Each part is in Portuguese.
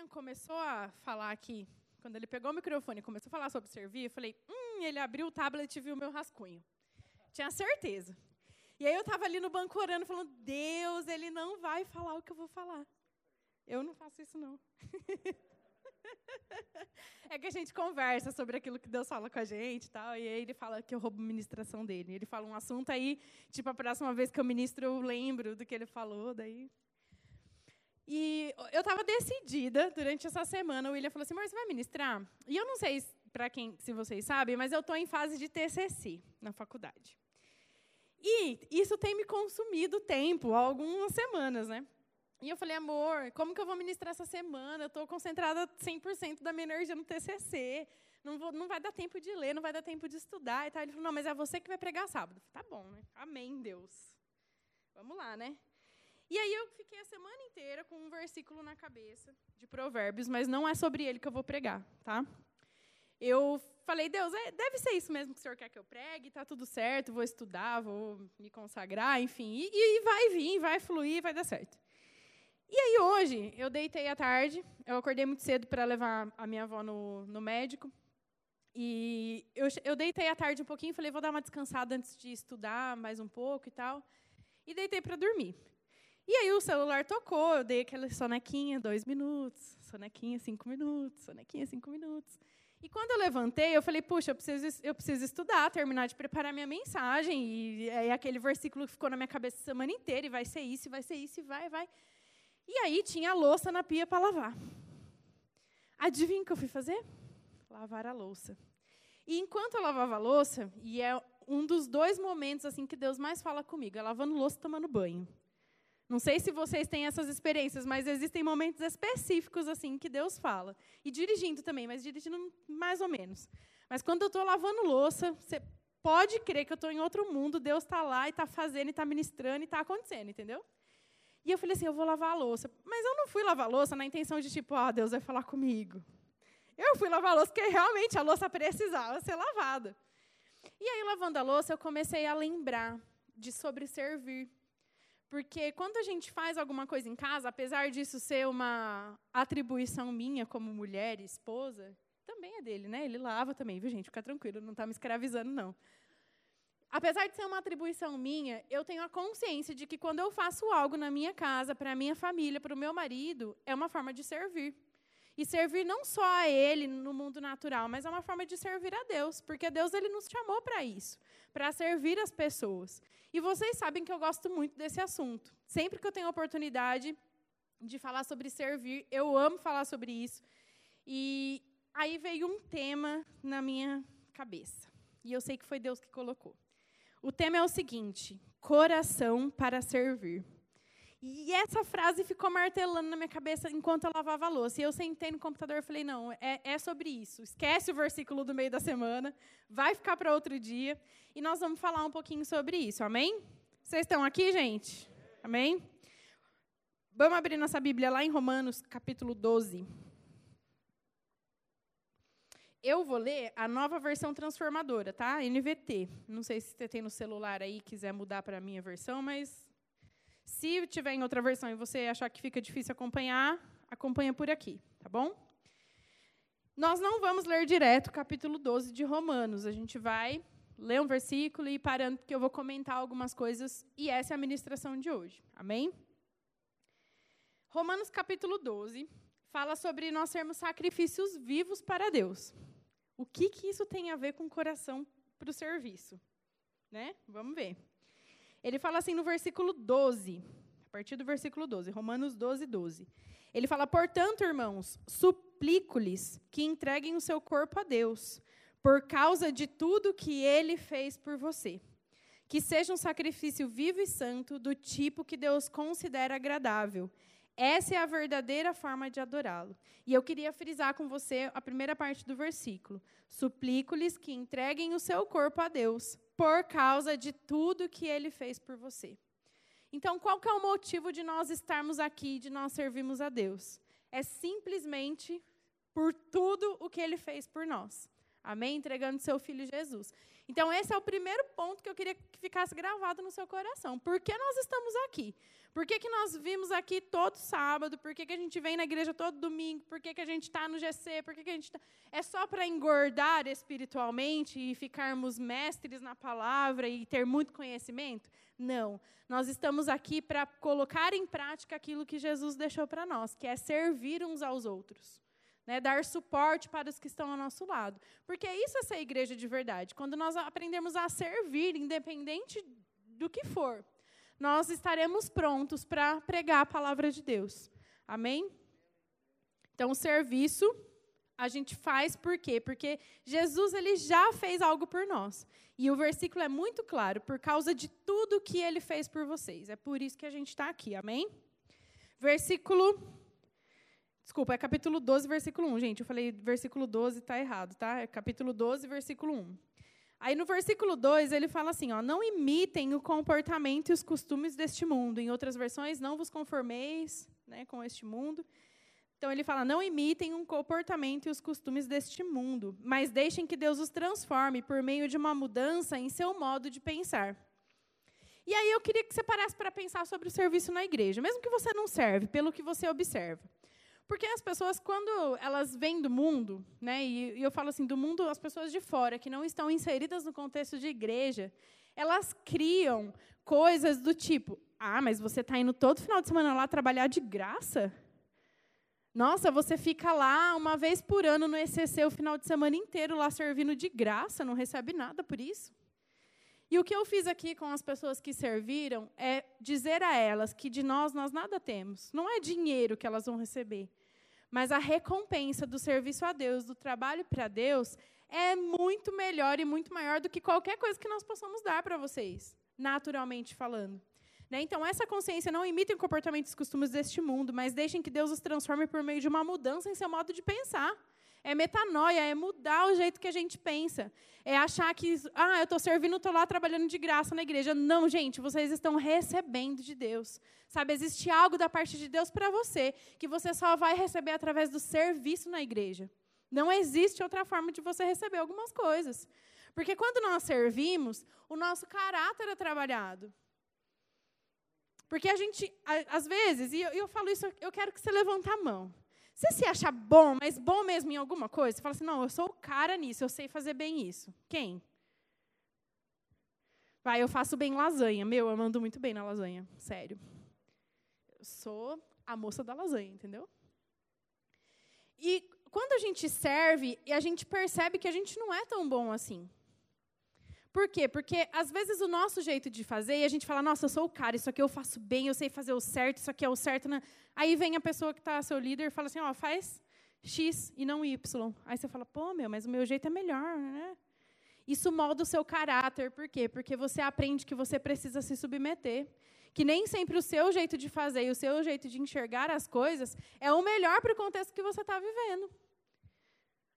William começou a falar aqui, quando ele pegou o microfone e começou a falar sobre servir, eu falei, hum, ele abriu o tablet e viu o meu rascunho. Tinha certeza. E aí eu estava ali no banco orando, falando, Deus, ele não vai falar o que eu vou falar. Eu não faço isso, não. é que a gente conversa sobre aquilo que Deus fala com a gente e tal, e aí ele fala que eu roubo a ministração dele. Ele fala um assunto aí, tipo, a próxima vez que eu ministro, eu lembro do que ele falou, daí... E eu estava decidida durante essa semana. O William falou assim: Amor, você vai ministrar? E eu não sei para quem, se vocês sabem, mas eu estou em fase de TCC na faculdade. E isso tem me consumido tempo, algumas semanas, né? E eu falei, amor, como que eu vou ministrar essa semana? Eu estou concentrada 100% da minha energia no TCC. Não, vou, não vai dar tempo de ler, não vai dar tempo de estudar. E tal. Ele falou, não, mas é você que vai pregar sábado. Falei, tá bom, né? Amém, Deus. Vamos lá, né? E aí eu fiquei a semana inteira com um versículo na cabeça de Provérbios, mas não é sobre ele que eu vou pregar, tá? Eu falei, Deus, é, deve ser isso mesmo que o Senhor quer que eu pregue, tá tudo certo, vou estudar, vou me consagrar, enfim, e, e vai vir, vai fluir, vai dar certo. E aí hoje, eu deitei à tarde, eu acordei muito cedo para levar a minha avó no, no médico. E eu, eu deitei à tarde um pouquinho, falei, vou dar uma descansada antes de estudar mais um pouco e tal. E deitei para dormir. E aí o celular tocou, eu dei aquela sonequinha, dois minutos, sonequinha, cinco minutos, sonequinha, cinco minutos. E quando eu levantei, eu falei, puxa, eu preciso, eu preciso estudar, terminar de preparar minha mensagem. E é aquele versículo que ficou na minha cabeça a semana inteira, e vai ser isso, vai ser isso, e vai, vai. E aí tinha a louça na pia para lavar. Adivinha o que eu fui fazer? Lavar a louça. E enquanto eu lavava a louça, e é um dos dois momentos assim que Deus mais fala comigo, é lavando louça e tomando banho. Não sei se vocês têm essas experiências, mas existem momentos específicos assim que Deus fala. E dirigindo também, mas dirigindo mais ou menos. Mas quando eu estou lavando louça, você pode crer que eu estou em outro mundo, Deus está lá e está fazendo, e está ministrando, e está acontecendo, entendeu? E eu falei assim, eu vou lavar a louça. Mas eu não fui lavar a louça na intenção de tipo, ah, Deus vai falar comigo. Eu fui lavar a louça porque realmente a louça precisava ser lavada. E aí, lavando a louça, eu comecei a lembrar de sobre servir. Porque quando a gente faz alguma coisa em casa, apesar disso ser uma atribuição minha como mulher e esposa, também é dele, né? Ele lava também, viu, gente? Fica tranquilo, não está me escravizando, não. Apesar de ser uma atribuição minha, eu tenho a consciência de que quando eu faço algo na minha casa, para a minha família, para o meu marido, é uma forma de servir. E servir não só a Ele no mundo natural, mas é uma forma de servir a Deus, porque Deus ele nos chamou para isso, para servir as pessoas. E vocês sabem que eu gosto muito desse assunto. Sempre que eu tenho oportunidade de falar sobre servir, eu amo falar sobre isso. E aí veio um tema na minha cabeça. E eu sei que foi Deus que colocou. O tema é o seguinte: coração para servir. E essa frase ficou martelando na minha cabeça enquanto eu lavava a louça. E eu sentei no computador e falei: não, é, é sobre isso. Esquece o versículo do meio da semana, vai ficar para outro dia. E nós vamos falar um pouquinho sobre isso, amém? Vocês estão aqui, gente? Amém? Vamos abrir nossa Bíblia lá em Romanos, capítulo 12. Eu vou ler a nova versão transformadora, tá? NVT. Não sei se você tem no celular aí quiser mudar para a minha versão, mas se tiver em outra versão e você achar que fica difícil acompanhar, acompanha por aqui, tá bom? Nós não vamos ler direto o capítulo 12 de Romanos. A gente vai ler um versículo e ir parando, porque eu vou comentar algumas coisas, e essa é a ministração de hoje. Amém? Romanos capítulo 12 fala sobre nós sermos sacrifícios vivos para Deus. O que, que isso tem a ver com o coração para o serviço? Né? Vamos ver. Ele fala assim no versículo 12, a partir do versículo 12, Romanos 12, 12. Ele fala: Portanto, irmãos, suplico-lhes que entreguem o seu corpo a Deus, por causa de tudo que ele fez por você. Que seja um sacrifício vivo e santo, do tipo que Deus considera agradável. Essa é a verdadeira forma de adorá-lo. E eu queria frisar com você a primeira parte do versículo. Suplico-lhes que entreguem o seu corpo a Deus, por causa de tudo que ele fez por você. Então, qual que é o motivo de nós estarmos aqui, de nós servirmos a Deus? É simplesmente por tudo o que ele fez por nós. Amém? Entregando seu filho Jesus. Então, esse é o primeiro ponto que eu queria que ficasse gravado no seu coração. Por que nós estamos aqui? Por que, que nós vimos aqui todo sábado? Por que, que a gente vem na igreja todo domingo? Por que, que a gente está no GC? Por que, que a gente tá... É só para engordar espiritualmente e ficarmos mestres na palavra e ter muito conhecimento? Não. Nós estamos aqui para colocar em prática aquilo que Jesus deixou para nós, que é servir uns aos outros. Né, dar suporte para os que estão ao nosso lado. Porque isso é ser igreja de verdade. Quando nós aprendemos a servir, independente do que for, nós estaremos prontos para pregar a palavra de Deus. Amém? Então, o serviço a gente faz por quê? Porque Jesus ele já fez algo por nós. E o versículo é muito claro, por causa de tudo que ele fez por vocês. É por isso que a gente está aqui, amém? Versículo. Desculpa, é capítulo 12, versículo 1. Gente, eu falei versículo 12, está errado, tá? É capítulo 12, versículo 1. Aí no versículo 2 ele fala assim: ó, não imitem o comportamento e os costumes deste mundo. Em outras versões, não vos conformeis né, com este mundo. Então ele fala: não imitem o comportamento e os costumes deste mundo, mas deixem que Deus os transforme por meio de uma mudança em seu modo de pensar. E aí eu queria que você parasse para pensar sobre o serviço na igreja, mesmo que você não serve, pelo que você observa. Porque as pessoas, quando elas vêm do mundo, né, e, e eu falo assim, do mundo, as pessoas de fora, que não estão inseridas no contexto de igreja, elas criam coisas do tipo: ah, mas você está indo todo final de semana lá trabalhar de graça? Nossa, você fica lá uma vez por ano no ECC o final de semana inteiro lá servindo de graça, não recebe nada por isso? E o que eu fiz aqui com as pessoas que serviram é dizer a elas que de nós nós nada temos. Não é dinheiro que elas vão receber. Mas a recompensa do serviço a Deus, do trabalho para Deus, é muito melhor e muito maior do que qualquer coisa que nós possamos dar para vocês, naturalmente falando. Né? Então, essa consciência não imita o comportamento e os costumes deste mundo, mas deixem que Deus os transforme por meio de uma mudança em seu modo de pensar. É metanoia, é mudar o jeito que a gente pensa. É achar que, ah, eu estou servindo, estou lá trabalhando de graça na igreja. Não, gente, vocês estão recebendo de Deus. Sabe, existe algo da parte de Deus para você, que você só vai receber através do serviço na igreja. Não existe outra forma de você receber algumas coisas. Porque quando nós servimos, o nosso caráter é trabalhado. Porque a gente, às vezes, e eu, eu falo isso, eu quero que você levante a mão. Você se acha bom, mas bom mesmo em alguma coisa? Você fala assim, não, eu sou o cara nisso, eu sei fazer bem isso. Quem? Vai, eu faço bem lasanha. Meu, eu mando muito bem na lasanha, sério. Eu sou a moça da lasanha, entendeu? E quando a gente serve, a gente percebe que a gente não é tão bom assim. Por quê? Porque às vezes o nosso jeito de fazer, e a gente fala, nossa, eu sou o cara, isso aqui eu faço bem, eu sei fazer o certo, isso aqui é o certo. Né? Aí vem a pessoa que está seu líder e fala assim, ó, faz X e não Y. Aí você fala, pô, meu, mas o meu jeito é melhor, né? Isso molda o seu caráter, por quê? Porque você aprende que você precisa se submeter. Que nem sempre o seu jeito de fazer e o seu jeito de enxergar as coisas é o melhor para o contexto que você está vivendo.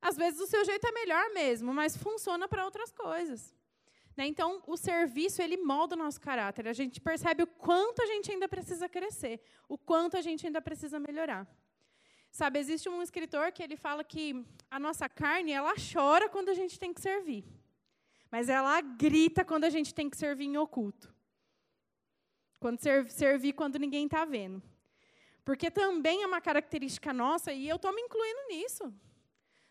Às vezes o seu jeito é melhor mesmo, mas funciona para outras coisas. Né? Então, o serviço, ele molda o nosso caráter. A gente percebe o quanto a gente ainda precisa crescer, o quanto a gente ainda precisa melhorar. Sabe, existe um escritor que ele fala que a nossa carne, ela chora quando a gente tem que servir. Mas ela grita quando a gente tem que servir em oculto. Quando servir quando ninguém está vendo. Porque também é uma característica nossa, e eu estou me incluindo nisso.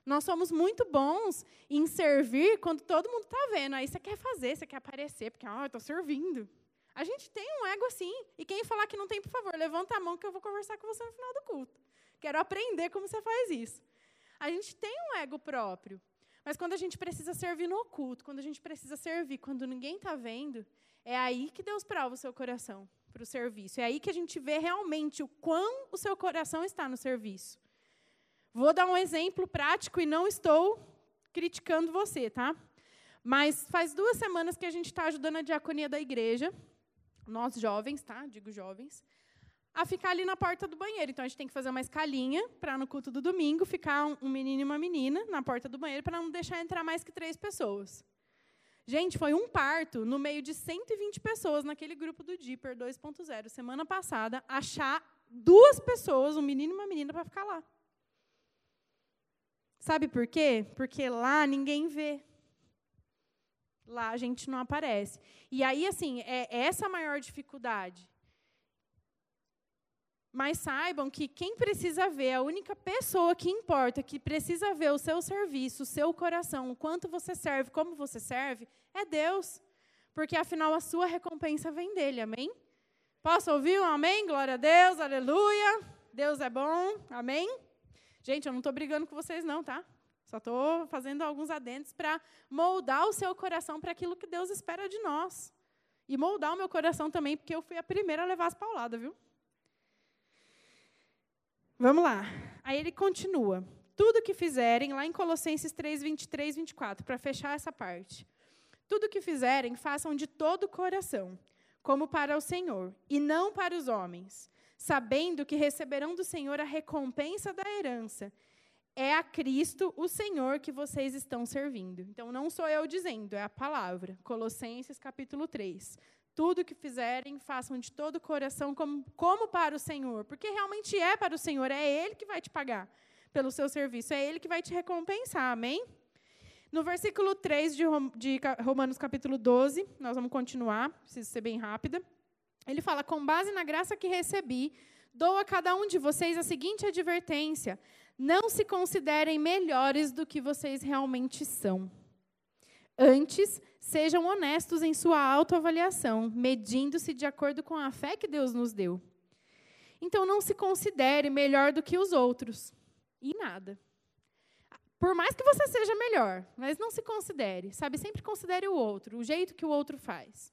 Nós somos muito bons em servir quando todo mundo está vendo. Aí você quer fazer, você quer aparecer, porque, ah, eu estou servindo. A gente tem um ego assim. E quem falar que não tem, por favor, levanta a mão que eu vou conversar com você no final do culto. Quero aprender como você faz isso. A gente tem um ego próprio. Mas quando a gente precisa servir no oculto, quando a gente precisa servir quando ninguém está vendo, é aí que Deus prova o seu coração para o serviço. É aí que a gente vê realmente o quão o seu coração está no serviço. Vou dar um exemplo prático e não estou criticando você, tá? Mas faz duas semanas que a gente está ajudando a diaconia da igreja, nós jovens, tá? Digo jovens, a ficar ali na porta do banheiro. Então a gente tem que fazer uma escalinha para no culto do domingo ficar um menino e uma menina na porta do banheiro para não deixar entrar mais que três pessoas. Gente, foi um parto no meio de 120 pessoas naquele grupo do Deeper 2.0, semana passada, achar duas pessoas, um menino e uma menina, para ficar lá. Sabe por quê? Porque lá ninguém vê. Lá a gente não aparece. E aí, assim, é essa a maior dificuldade. Mas saibam que quem precisa ver, a única pessoa que importa, que precisa ver o seu serviço, o seu coração, o quanto você serve, como você serve, é Deus. Porque afinal a sua recompensa vem dele, amém? Posso ouvir um amém? Glória a Deus, aleluia. Deus é bom, amém? Gente, eu não estou brigando com vocês, não, tá? Só estou fazendo alguns adendos para moldar o seu coração para aquilo que Deus espera de nós. E moldar o meu coração também, porque eu fui a primeira a levar as pauladas, viu? Vamos lá. Aí ele continua. Tudo que fizerem, lá em Colossenses 3, 23, 24, para fechar essa parte. Tudo que fizerem, façam de todo o coração, como para o Senhor, e não para os homens, sabendo que receberão do Senhor a recompensa da herança. É a Cristo, o Senhor, que vocês estão servindo. Então, não sou eu dizendo, é a palavra. Colossenses capítulo 3. Tudo que fizerem, façam de todo o coração, como, como para o Senhor. Porque realmente é para o Senhor, é Ele que vai te pagar pelo seu serviço, é Ele que vai te recompensar, amém? No versículo 3 de, Romanos capítulo 12, nós vamos continuar, preciso ser bem rápida. Ele fala: Com base na graça que recebi, dou a cada um de vocês a seguinte advertência: não se considerem melhores do que vocês realmente são. Antes, sejam honestos em sua autoavaliação, medindo-se de acordo com a fé que Deus nos deu. Então, não se considere melhor do que os outros. E nada. Por mais que você seja melhor, mas não se considere, sabe? Sempre considere o outro, o jeito que o outro faz.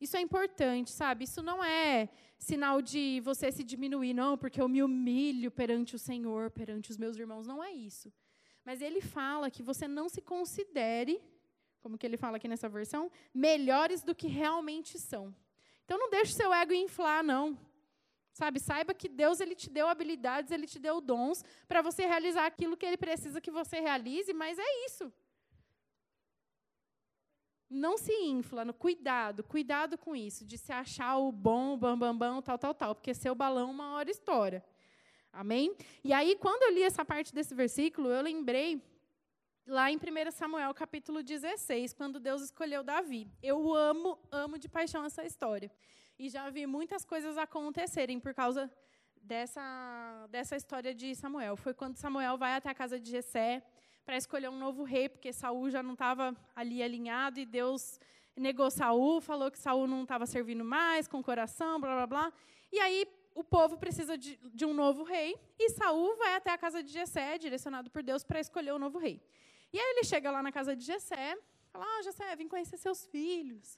Isso é importante, sabe? Isso não é sinal de você se diminuir, não, porque eu me humilho perante o Senhor, perante os meus irmãos. Não é isso. Mas ele fala que você não se considere como que ele fala aqui nessa versão, melhores do que realmente são. Então não deixe seu ego inflar, não. Sabe, saiba que Deus ele te deu habilidades, ele te deu dons para você realizar aquilo que ele precisa que você realize, mas é isso. Não se infla, no cuidado, cuidado com isso, de se achar o bom, o bam, bam, bam, tal, tal, tal, porque seu balão uma hora estoura. Amém? E aí, quando eu li essa parte desse versículo, eu lembrei lá em 1 Samuel capítulo 16, quando Deus escolheu Davi. Eu amo, amo de paixão essa história. E já vi muitas coisas acontecerem por causa dessa, dessa história de Samuel. Foi quando Samuel vai até a casa de Jessé para escolher um novo rei, porque Saul já não estava ali alinhado e Deus negou Saul, falou que Saul não estava servindo mais com coração, blá blá blá. E aí o povo precisa de, de um novo rei e Saul vai até a casa de Jessé, direcionado por Deus para escolher o novo rei. E aí ele chega lá na casa de Jessé, fala: "Ah, Jessé, vim conhecer seus filhos".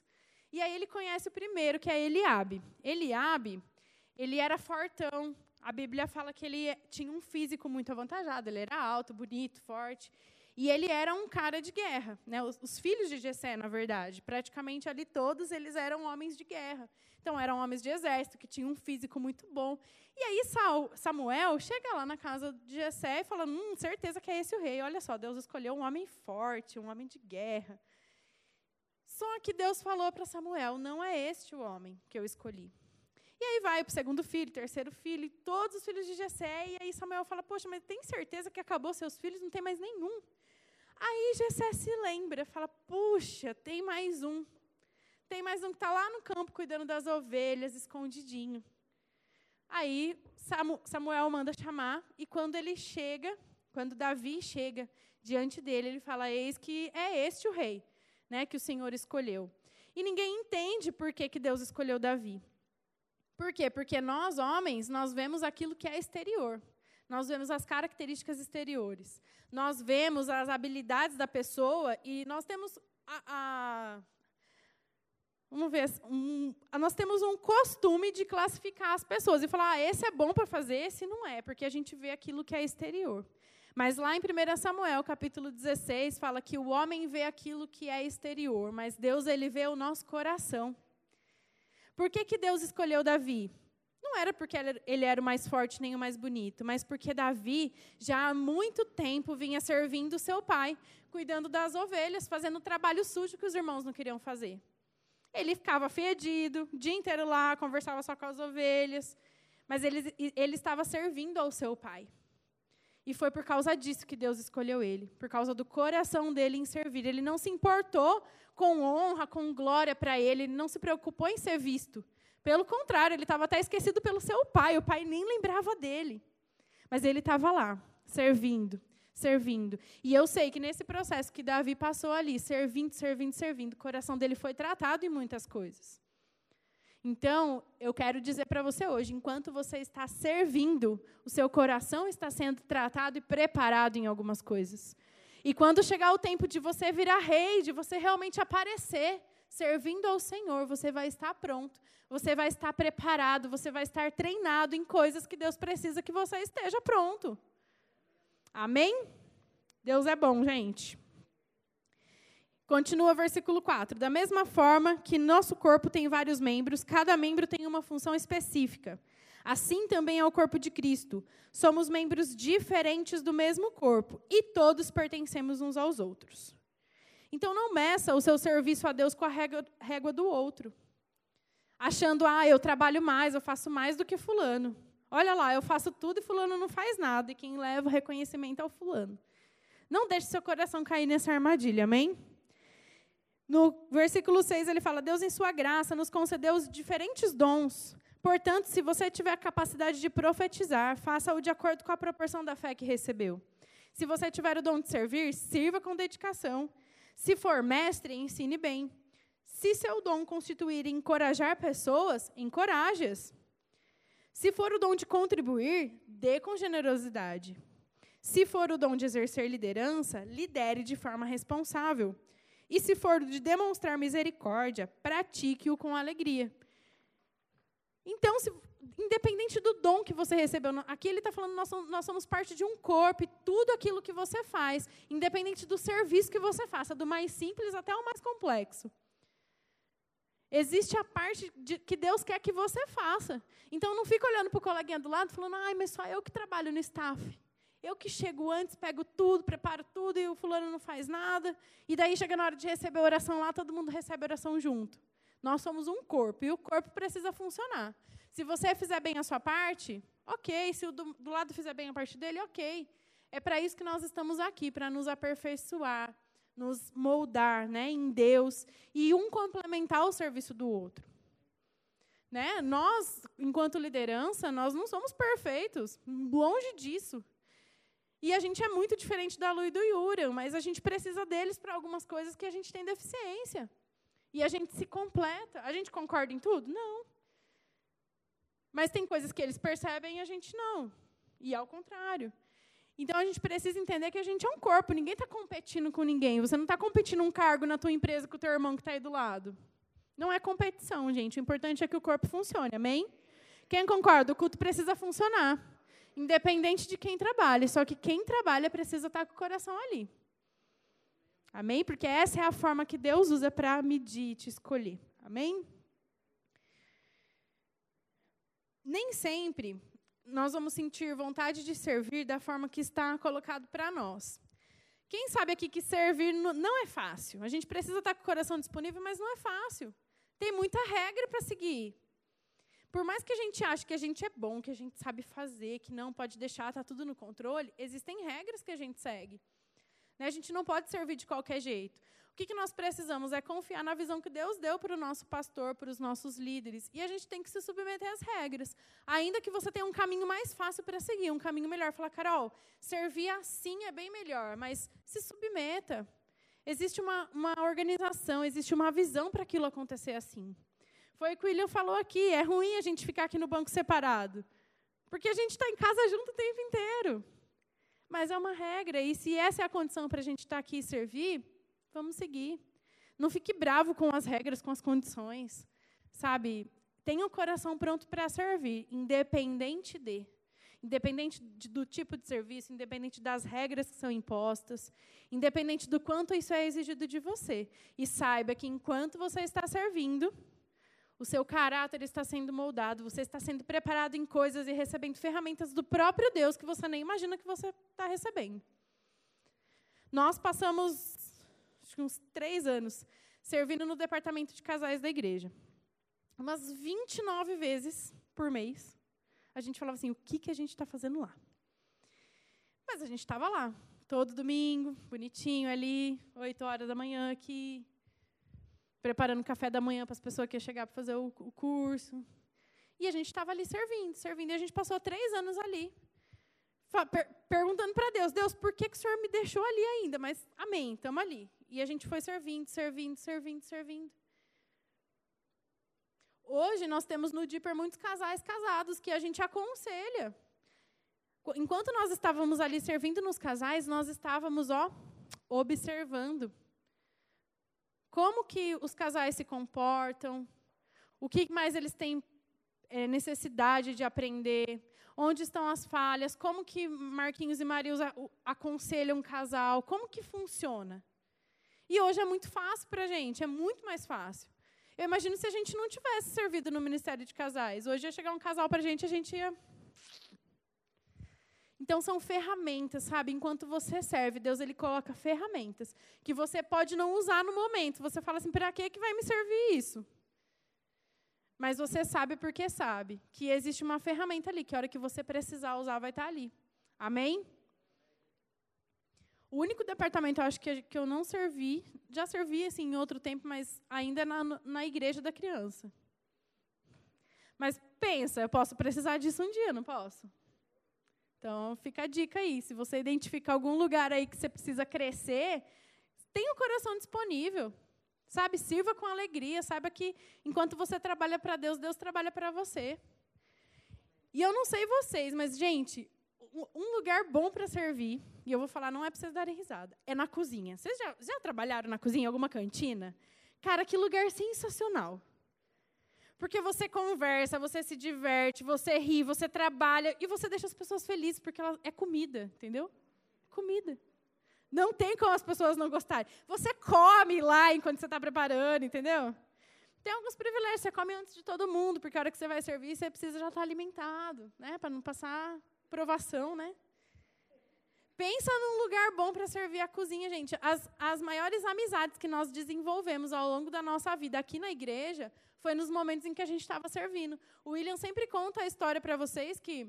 E aí ele conhece o primeiro, que é Eliabe. Eliabe, ele era fortão. A Bíblia fala que ele tinha um físico muito avantajado, ele era alto, bonito, forte. E ele era um cara de guerra. Né? Os, os, filhos de Jessé, na verdade, praticamente ali todos eles eram homens de guerra. Então, eram homens de exército, que tinham um físico muito bom. E aí Samuel chega lá na casa de Jessé e fala, hum, certeza que é esse o rei. Olha só, Deus escolheu um homem forte, um homem de guerra. Só que Deus falou para Samuel, não é este o homem que eu escolhi. E aí vai para o segundo filho, terceiro filho, todos os filhos de Jessé. E aí Samuel fala, poxa, mas tem certeza que acabou seus filhos? Não tem mais nenhum. Aí Jessé se lembra, fala, puxa, tem mais um. Tem mais um que está lá no campo cuidando das ovelhas, escondidinho. Aí Samuel manda chamar, e quando ele chega, quando Davi chega diante dele, ele fala: Eis que é este o rei né, que o Senhor escolheu. E ninguém entende por que, que Deus escolheu Davi. Por quê? Porque nós, homens, nós vemos aquilo que é exterior. Nós vemos as características exteriores. Nós vemos as habilidades da pessoa e nós temos a, a Vamos ver. Um, nós temos um costume de classificar as pessoas e falar: ah, esse é bom para fazer, esse não é, porque a gente vê aquilo que é exterior. Mas lá em 1 Samuel, capítulo 16, fala que o homem vê aquilo que é exterior, mas Deus ele vê o nosso coração. Por que, que Deus escolheu Davi? Não era porque ele era o mais forte nem o mais bonito, mas porque Davi já há muito tempo vinha servindo seu pai, cuidando das ovelhas, fazendo o trabalho sujo que os irmãos não queriam fazer. Ele ficava fedido, o dia inteiro lá, conversava só com as ovelhas, mas ele, ele estava servindo ao seu pai. E foi por causa disso que Deus escolheu ele, por causa do coração dele em servir. Ele não se importou com honra, com glória para ele, ele não se preocupou em ser visto. Pelo contrário, ele estava até esquecido pelo seu pai, o pai nem lembrava dele. Mas ele estava lá, servindo, servindo. E eu sei que nesse processo que Davi passou ali, servindo, servindo, servindo, o coração dele foi tratado em muitas coisas. Então, eu quero dizer para você hoje, enquanto você está servindo, o seu coração está sendo tratado e preparado em algumas coisas. E quando chegar o tempo de você virar rei, de você realmente aparecer, servindo ao Senhor, você vai estar pronto, você vai estar preparado, você vai estar treinado em coisas que Deus precisa que você esteja pronto. Amém? Deus é bom, gente. Continua versículo 4. Da mesma forma que nosso corpo tem vários membros, cada membro tem uma função específica. Assim também é o corpo de Cristo. Somos membros diferentes do mesmo corpo e todos pertencemos uns aos outros. Então não meça o seu serviço a Deus com a régua, régua do outro. Achando, ah, eu trabalho mais, eu faço mais do que fulano. Olha lá, eu faço tudo e fulano não faz nada, e quem leva o reconhecimento é o fulano. Não deixe seu coração cair nessa armadilha, amém? No versículo 6 ele fala: Deus, em Sua graça, nos concedeu os diferentes dons. Portanto, se você tiver a capacidade de profetizar, faça-o de acordo com a proporção da fé que recebeu. Se você tiver o dom de servir, sirva com dedicação. Se for mestre, ensine bem. Se seu dom constituir encorajar pessoas, encoraje-as. Se for o dom de contribuir, dê com generosidade. Se for o dom de exercer liderança, lidere de forma responsável. E se for de demonstrar misericórdia, pratique-o com alegria. Então, se, independente do dom que você recebeu, aqui ele está falando, nós nós somos parte de um corpo, e tudo aquilo que você faz, independente do serviço que você faça, do mais simples até o mais complexo. Existe a parte de, que Deus quer que você faça. Então, não fica olhando para o coleguinha do lado falando, ai, mas só eu que trabalho no staff. Eu que chego antes, pego tudo, preparo tudo e o fulano não faz nada. E daí chega na hora de receber a oração lá, todo mundo recebe a oração junto. Nós somos um corpo e o corpo precisa funcionar. Se você fizer bem a sua parte, ok. Se o do, do lado fizer bem a parte dele, ok. É para isso que nós estamos aqui, para nos aperfeiçoar, nos moldar né, em Deus e um complementar o serviço do outro. Né? Nós, enquanto liderança, nós não somos perfeitos, longe disso. E a gente é muito diferente da Lu e do Yura, mas a gente precisa deles para algumas coisas que a gente tem deficiência. E a gente se completa. A gente concorda em tudo? Não. Mas tem coisas que eles percebem e a gente não. E ao contrário. Então a gente precisa entender que a gente é um corpo, ninguém está competindo com ninguém. Você não está competindo um cargo na tua empresa com o teu irmão que está aí do lado. Não é competição, gente. O importante é que o corpo funcione, amém? Quem concorda? O culto precisa funcionar independente de quem trabalha. Só que quem trabalha precisa estar com o coração ali. Amém? Porque essa é a forma que Deus usa para medir e te escolher. Amém? Nem sempre nós vamos sentir vontade de servir da forma que está colocado para nós. Quem sabe aqui que servir não é fácil? A gente precisa estar com o coração disponível, mas não é fácil. Tem muita regra para seguir. Por mais que a gente ache que a gente é bom, que a gente sabe fazer, que não pode deixar, está tudo no controle, existem regras que a gente segue. Né? A gente não pode servir de qualquer jeito. O que, que nós precisamos é confiar na visão que Deus deu para o nosso pastor, para os nossos líderes. E a gente tem que se submeter às regras. Ainda que você tenha um caminho mais fácil para seguir, um caminho melhor. Falar, Carol, servir assim é bem melhor, mas se submeta. Existe uma, uma organização, existe uma visão para aquilo acontecer assim. Foi o que o William falou aqui. É ruim a gente ficar aqui no banco separado. Porque a gente está em casa junto o tempo inteiro. Mas é uma regra. E se essa é a condição para a gente estar tá aqui e servir, vamos seguir. Não fique bravo com as regras, com as condições. Sabe? Tenha o coração pronto para servir, independente de. Independente de, do tipo de serviço, independente das regras que são impostas, independente do quanto isso é exigido de você. E saiba que enquanto você está servindo, o seu caráter está sendo moldado, você está sendo preparado em coisas e recebendo ferramentas do próprio Deus que você nem imagina que você está recebendo. Nós passamos uns três anos servindo no departamento de casais da igreja. Umas 29 vezes por mês, a gente falava assim: o que, que a gente está fazendo lá? Mas a gente estava lá, todo domingo, bonitinho ali, 8 horas da manhã aqui, preparando café da manhã para as pessoas que iam chegar para fazer o, o curso. E a gente estava ali servindo, servindo. E a gente passou três anos ali, per perguntando para Deus: Deus, por que, que o Senhor me deixou ali ainda? Mas, amém, estamos ali. E a gente foi servindo, servindo, servindo, servindo. Hoje nós temos no Dipper muitos casais casados que a gente aconselha. Enquanto nós estávamos ali servindo nos casais, nós estávamos, ó, observando como que os casais se comportam, o que mais eles têm é, necessidade de aprender, onde estão as falhas, como que Marquinhos e Marius aconselham um casal, como que funciona. E hoje é muito fácil para a gente, é muito mais fácil. Eu imagino se a gente não tivesse servido no Ministério de Casais. Hoje ia chegar um casal para a gente, a gente ia. Então são ferramentas, sabe? Enquanto você serve, Deus ele coloca ferramentas que você pode não usar no momento. Você fala assim: para que que vai me servir isso? Mas você sabe porque sabe que existe uma ferramenta ali que a hora que você precisar usar vai estar ali. Amém? O único departamento, eu acho que, que eu não servi, já servi assim, em outro tempo, mas ainda na, na igreja da criança. Mas pensa, eu posso precisar disso um dia, não posso? Então, fica a dica aí. Se você identificar algum lugar aí que você precisa crescer, tenha o coração disponível. Sabe, sirva com alegria. Saiba que enquanto você trabalha para Deus, Deus trabalha para você. E eu não sei vocês, mas, gente, um lugar bom para servir, e eu vou falar, não é para vocês darem risada, é na cozinha. Vocês já, já trabalharam na cozinha, em alguma cantina? Cara, que lugar sensacional. Porque você conversa, você se diverte, você ri, você trabalha e você deixa as pessoas felizes, porque ela, é comida, entendeu? Comida. Não tem como as pessoas não gostarem. Você come lá enquanto você está preparando, entendeu? Tem alguns privilégios, você come antes de todo mundo, porque a hora que você vai servir, você precisa já estar alimentado, né? Para não passar provação, né? Pensa num lugar bom para servir a cozinha, gente. As, as maiores amizades que nós desenvolvemos ao longo da nossa vida aqui na igreja foi nos momentos em que a gente estava servindo. O William sempre conta a história para vocês que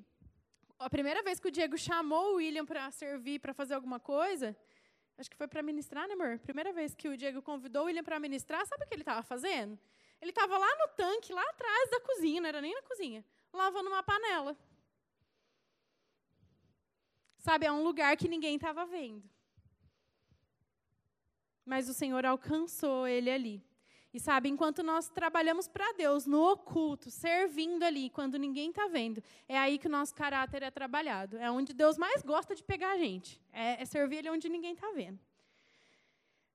a primeira vez que o Diego chamou o William para servir, para fazer alguma coisa, acho que foi para ministrar, né, amor? Primeira vez que o Diego convidou o William para ministrar, sabe o que ele estava fazendo? Ele estava lá no tanque, lá atrás da cozinha, não era nem na cozinha, lavando uma panela. Sabe, é um lugar que ninguém estava vendo. Mas o Senhor alcançou ele ali. E sabe, enquanto nós trabalhamos para Deus no oculto, servindo ali, quando ninguém está vendo, é aí que o nosso caráter é trabalhado. É onde Deus mais gosta de pegar a gente. É, é servir ali onde ninguém está vendo.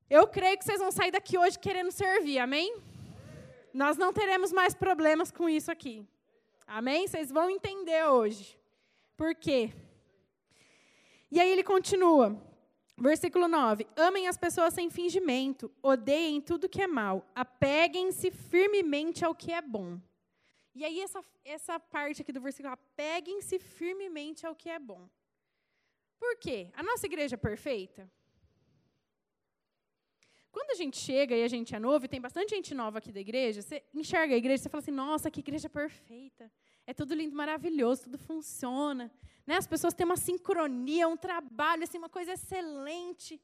Eu creio que vocês vão sair daqui hoje querendo servir, amém? Nós não teremos mais problemas com isso aqui. Amém? Vocês vão entender hoje. Por quê? E aí ele continua. Versículo 9: Amem as pessoas sem fingimento, odeiem tudo que é mal, apeguem-se firmemente ao que é bom. E aí, essa, essa parte aqui do versículo, apeguem-se firmemente ao que é bom. Por quê? A nossa igreja é perfeita? Quando a gente chega e a gente é novo, e tem bastante gente nova aqui da igreja, você enxerga a igreja e fala assim: nossa, que igreja perfeita. É tudo lindo, maravilhoso, tudo funciona. Né? As pessoas têm uma sincronia, um trabalho, assim, uma coisa excelente.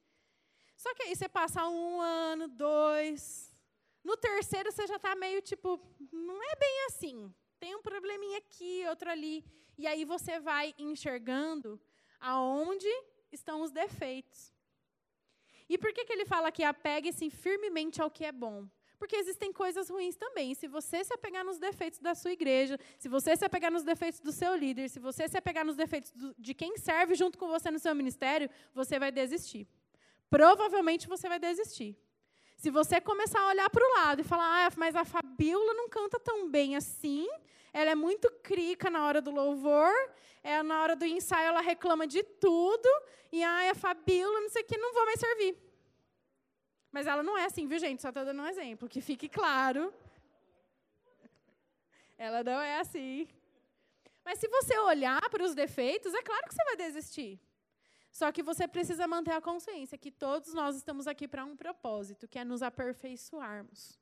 Só que aí você passa um ano, dois. No terceiro você já está meio tipo, não é bem assim. Tem um probleminha aqui, outro ali. E aí você vai enxergando aonde estão os defeitos. E por que, que ele fala que apegue-se firmemente ao que é bom? Porque existem coisas ruins também. E se você se apegar nos defeitos da sua igreja, se você se apegar nos defeitos do seu líder, se você se apegar nos defeitos do, de quem serve junto com você no seu ministério, você vai desistir. Provavelmente você vai desistir. Se você começar a olhar para o lado e falar, ah, mas a Fabíola não canta tão bem assim, ela é muito crica na hora do louvor, é, na hora do ensaio ela reclama de tudo, e ah, a Fabíola, não sei o que, não vou mais servir. Mas ela não é assim, viu, gente? Só estou dando um exemplo, que fique claro. Ela não é assim. Mas se você olhar para os defeitos, é claro que você vai desistir. Só que você precisa manter a consciência que todos nós estamos aqui para um propósito, que é nos aperfeiçoarmos.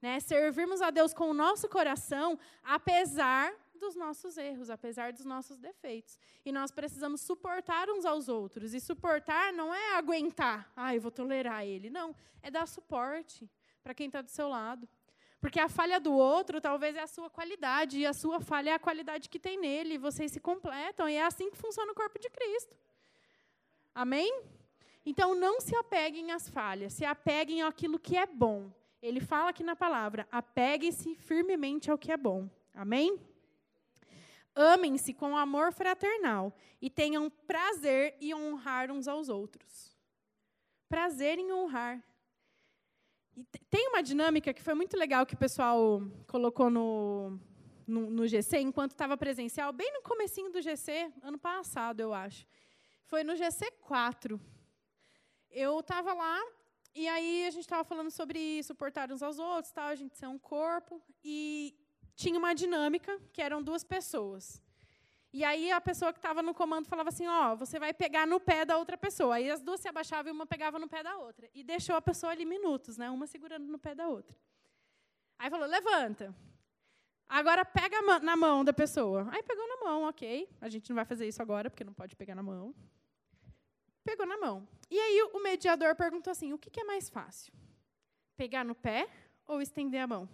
Né? Servirmos a Deus com o nosso coração, apesar dos nossos erros, apesar dos nossos defeitos. E nós precisamos suportar uns aos outros. E suportar não é aguentar, ah, eu vou tolerar ele. Não, é dar suporte para quem está do seu lado. Porque a falha do outro talvez é a sua qualidade, e a sua falha é a qualidade que tem nele, e vocês se completam, e é assim que funciona o corpo de Cristo. Amém? Então, não se apeguem às falhas, se apeguem àquilo que é bom. Ele fala aqui na palavra: apeguem-se firmemente ao que é bom. Amém? Amem-se com amor fraternal e tenham prazer em honrar uns aos outros. Prazer em honrar. E tem uma dinâmica que foi muito legal que o pessoal colocou no, no, no GC, enquanto estava presencial, bem no comecinho do GC, ano passado, eu acho. Foi no GC 4. Eu estava lá, e aí a gente estava falando sobre suportar uns aos outros, tal, a gente ser um corpo, e tinha uma dinâmica, que eram duas pessoas. E aí a pessoa que estava no comando falava assim, ó, oh, você vai pegar no pé da outra pessoa. Aí as duas se abaixavam e uma pegava no pé da outra. E deixou a pessoa ali minutos, né? Uma segurando no pé da outra. Aí falou, levanta. Agora pega na mão da pessoa. Aí pegou na mão, ok. A gente não vai fazer isso agora, porque não pode pegar na mão. Pegou na mão. E aí o mediador perguntou assim, o que, que é mais fácil? Pegar no pé ou estender a mão?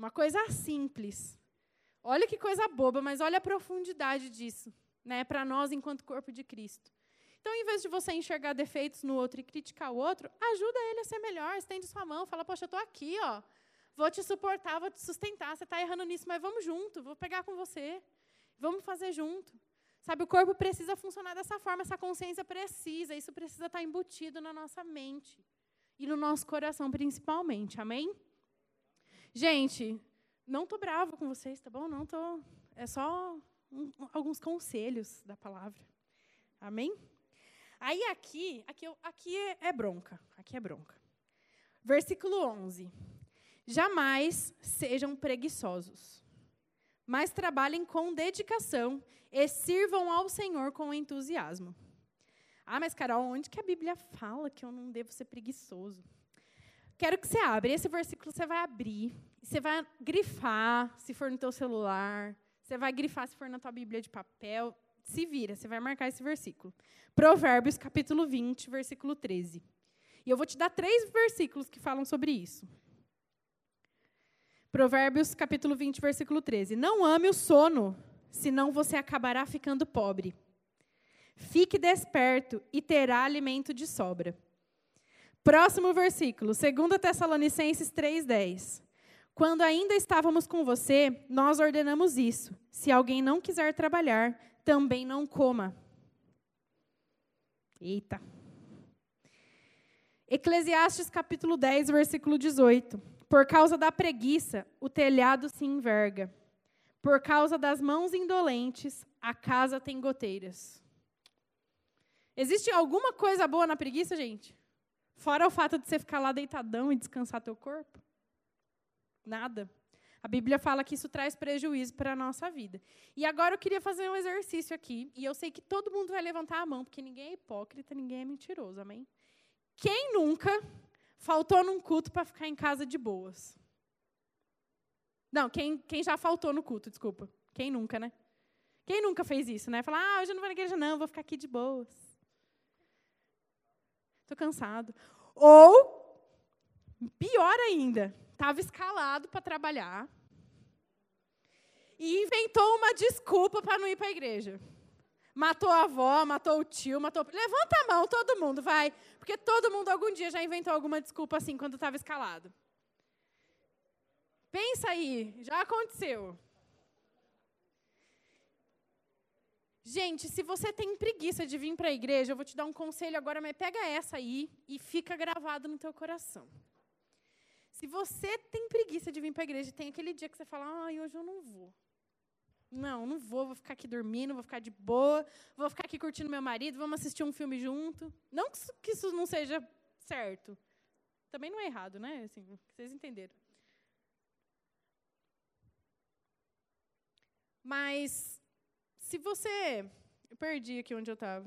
Uma coisa simples. Olha que coisa boba, mas olha a profundidade disso, né, para nós enquanto corpo de Cristo. Então, em vez de você enxergar defeitos no outro e criticar o outro, ajuda ele a ser melhor, estende sua mão, fala: "Poxa, eu estou aqui, ó. Vou te suportar, vou te sustentar. Você está errando nisso, mas vamos junto, vou pegar com você. Vamos fazer junto." Sabe, o corpo precisa funcionar dessa forma, essa consciência precisa, isso precisa estar embutido na nossa mente e no nosso coração principalmente. Amém? Gente, não tô bravo com vocês, tá bom? Não tô. É só um, alguns conselhos da palavra. Amém? Aí aqui, aqui, aqui é, é bronca. Aqui é bronca. Versículo 11. Jamais sejam preguiçosos, mas trabalhem com dedicação e sirvam ao Senhor com entusiasmo. Ah, mas Carol, onde que a Bíblia fala que eu não devo ser preguiçoso? Quero que você abra. Esse versículo você vai abrir você vai grifar, se for no teu celular. Você vai grifar se for na tua Bíblia de papel. Se vira, você vai marcar esse versículo. Provérbios, capítulo 20, versículo 13. E eu vou te dar três versículos que falam sobre isso. Provérbios, capítulo 20, versículo 13. Não ame o sono, senão você acabará ficando pobre. Fique desperto e terá alimento de sobra. Próximo versículo, 2 Tessalonicenses 3,10. Quando ainda estávamos com você, nós ordenamos isso: se alguém não quiser trabalhar, também não coma. Eita. Eclesiastes capítulo 10, versículo 18. Por causa da preguiça, o telhado se enverga. Por causa das mãos indolentes, a casa tem goteiras. Existe alguma coisa boa na preguiça, gente? Fora o fato de você ficar lá deitadão e descansar teu corpo? Nada. A Bíblia fala que isso traz prejuízo para a nossa vida. E agora eu queria fazer um exercício aqui, e eu sei que todo mundo vai levantar a mão, porque ninguém é hipócrita, ninguém é mentiroso, amém? Quem nunca faltou num culto para ficar em casa de boas? Não, quem, quem já faltou no culto, desculpa. Quem nunca, né? Quem nunca fez isso, né? Falar, ah, hoje eu não vou na igreja, não, vou ficar aqui de boas. Estou cansado. Ou, pior ainda, estava escalado para trabalhar e inventou uma desculpa para não ir para a igreja. Matou a avó, matou o tio, matou. Levanta a mão, todo mundo, vai. Porque todo mundo algum dia já inventou alguma desculpa assim quando estava escalado. Pensa aí, já aconteceu. Gente, se você tem preguiça de vir para a igreja, eu vou te dar um conselho agora, mas pega essa aí e fica gravado no teu coração. Se você tem preguiça de vir para a igreja, tem aquele dia que você fala, ai, hoje eu não vou. Não, não vou, vou ficar aqui dormindo, vou ficar de boa, vou ficar aqui curtindo meu marido, vamos assistir um filme junto. Não que isso não seja certo. Também não é errado, né? Assim, vocês entenderam. Mas, se você. Eu perdi aqui onde eu estava.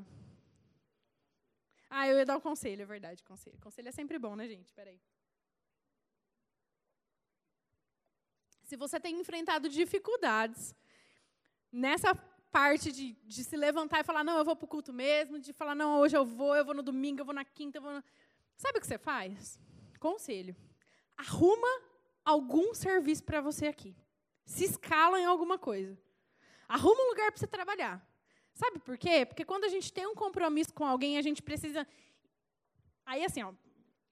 Ah, eu ia dar o um conselho, é verdade, conselho. Conselho é sempre bom, né, gente? Peraí. se você tem enfrentado dificuldades nessa parte de, de se levantar e falar, não, eu vou para o culto mesmo, de falar, não, hoje eu vou, eu vou no domingo, eu vou na quinta, eu vou. Sabe o que você faz? Conselho. Arruma algum serviço para você aqui. Se escala em alguma coisa. Arruma um lugar para você trabalhar. Sabe por quê? Porque quando a gente tem um compromisso com alguém, a gente precisa. Aí, assim, o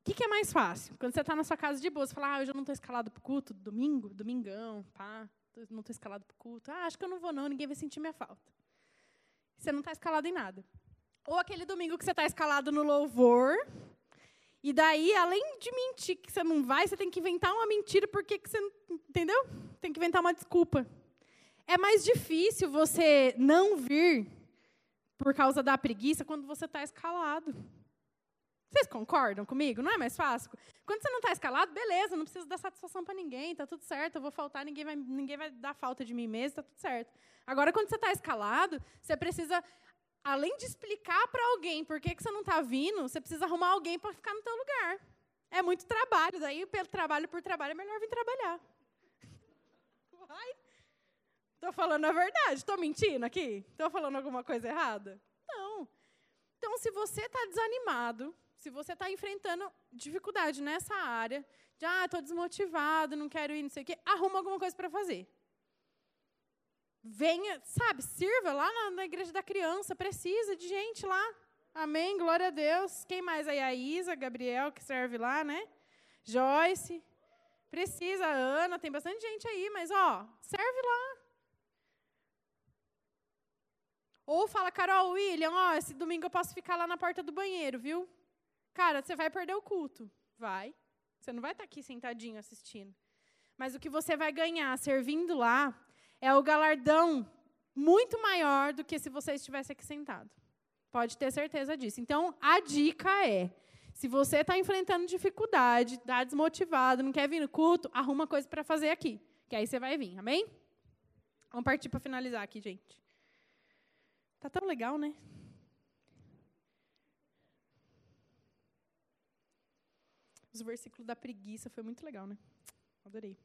que, que, é mais fácil? Quando você está na sua casa de boa, você fala, ah, eu já não estou escalado para o culto, domingo, domingão, pá, não estou escalado para o culto. Ah, acho que eu não vou não, ninguém vai sentir minha falta. Você não está escalado em nada. Ou aquele domingo que você está escalado no louvor, e daí, além de mentir que você não vai, você tem que inventar uma mentira porque que você entendeu? Tem que inventar uma desculpa. É mais difícil você não vir por causa da preguiça quando você está escalado. Vocês concordam comigo? Não é mais fácil? Quando você não está escalado, beleza, não preciso dar satisfação para ninguém, está tudo certo, eu vou faltar, ninguém vai, ninguém vai dar falta de mim mesmo, está tudo certo. Agora, quando você está escalado, você precisa além de explicar para alguém por que, que você não está vindo, você precisa arrumar alguém para ficar no teu lugar. É muito trabalho. Daí, pelo trabalho por trabalho, é melhor vir trabalhar. Vai. Estou falando a verdade. Estou mentindo aqui? Estou falando alguma coisa errada? Não. Então, se você está desanimado, se você está enfrentando dificuldade nessa área, de, ah, estou desmotivado, não quero ir, não sei o quê, arruma alguma coisa para fazer venha, sabe, sirva lá na, na, igreja da criança, precisa de gente lá. Amém, glória a Deus. Quem mais aí? A Isa, Gabriel, que serve lá, né? Joyce. Precisa, Ana, tem bastante gente aí, mas, ó, serve lá. Ou fala, Carol, William, ó, esse domingo eu posso ficar lá na porta do banheiro, viu? Cara, você vai perder o culto. Vai. Você não vai estar aqui sentadinho assistindo. Mas o que você vai ganhar servindo lá é o galardão muito maior do que se você estivesse aqui sentado. Pode ter certeza disso. Então, a dica é: se você está enfrentando dificuldade, está desmotivado, não quer vir no culto, arruma coisa para fazer aqui, que aí você vai vir. Amém? Vamos partir para finalizar aqui, gente. Tá tão legal, né? Os versículos da preguiça foi muito legal, né? Adorei.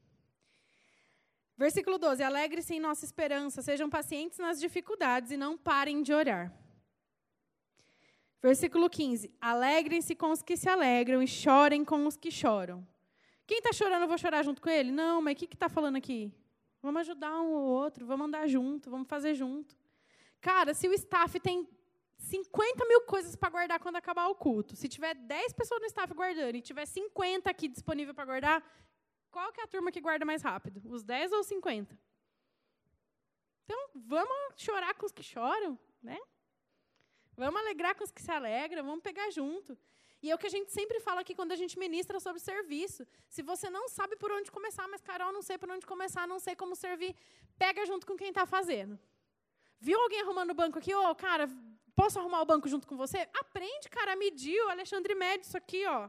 Versículo 12: Alegre-se em nossa esperança, sejam pacientes nas dificuldades e não parem de orar. Versículo 15: Alegrem-se com os que se alegram e chorem com os que choram. Quem está chorando, eu vou chorar junto com ele? Não, mas o que está falando aqui? Vamos ajudar um ou outro, vamos andar junto, vamos fazer junto. Cara, se o staff tem 50 mil coisas para guardar quando acabar o culto, se tiver 10 pessoas no staff guardando e tiver 50 aqui disponível para guardar, qual que é a turma que guarda mais rápido? Os 10 ou os 50? Então, vamos chorar com os que choram, né? Vamos alegrar com os que se alegram, vamos pegar junto. E é o que a gente sempre fala aqui quando a gente ministra sobre serviço. Se você não sabe por onde começar, mas Carol, não sei por onde começar, não sei como servir, pega junto com quem está fazendo. Viu alguém arrumando o banco aqui? Ô, oh, cara, posso arrumar o banco junto com você? Aprende, cara, a medir. O Alexandre mede isso aqui, ó.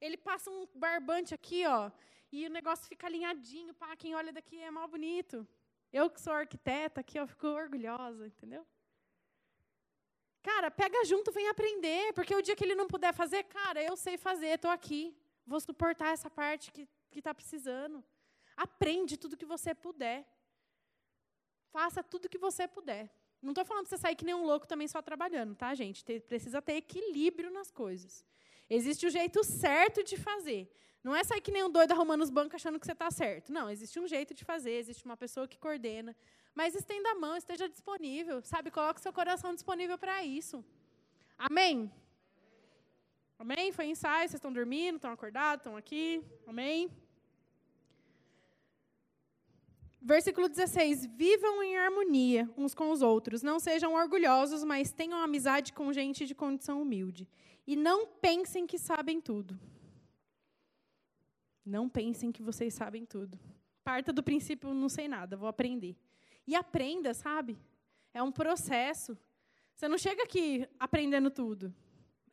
Ele passa um barbante aqui, ó e o negócio fica alinhadinho, pá, quem olha daqui é mal bonito. Eu que sou arquiteta aqui, eu fico orgulhosa, entendeu? Cara, pega junto, vem aprender, porque o dia que ele não puder fazer, cara, eu sei fazer, estou aqui, vou suportar essa parte que está precisando. Aprende tudo que você puder. Faça tudo que você puder. Não estou falando de você sair que nem um louco também só trabalhando, tá, gente? precisa ter equilíbrio nas coisas. Existe o jeito certo de fazer. Não é sair que nem um doido arrumando os bancos achando que você está certo. Não, existe um jeito de fazer, existe uma pessoa que coordena. Mas estenda a mão, esteja disponível, sabe? Coloque seu coração disponível para isso. Amém? Amém? Foi ensaio, vocês estão dormindo, estão acordados, estão aqui. Amém? Versículo 16: Vivam em harmonia uns com os outros, não sejam orgulhosos, mas tenham amizade com gente de condição humilde. E não pensem que sabem tudo. Não pensem que vocês sabem tudo. Parta do princípio, não sei nada, vou aprender. E aprenda, sabe? É um processo. Você não chega aqui aprendendo tudo,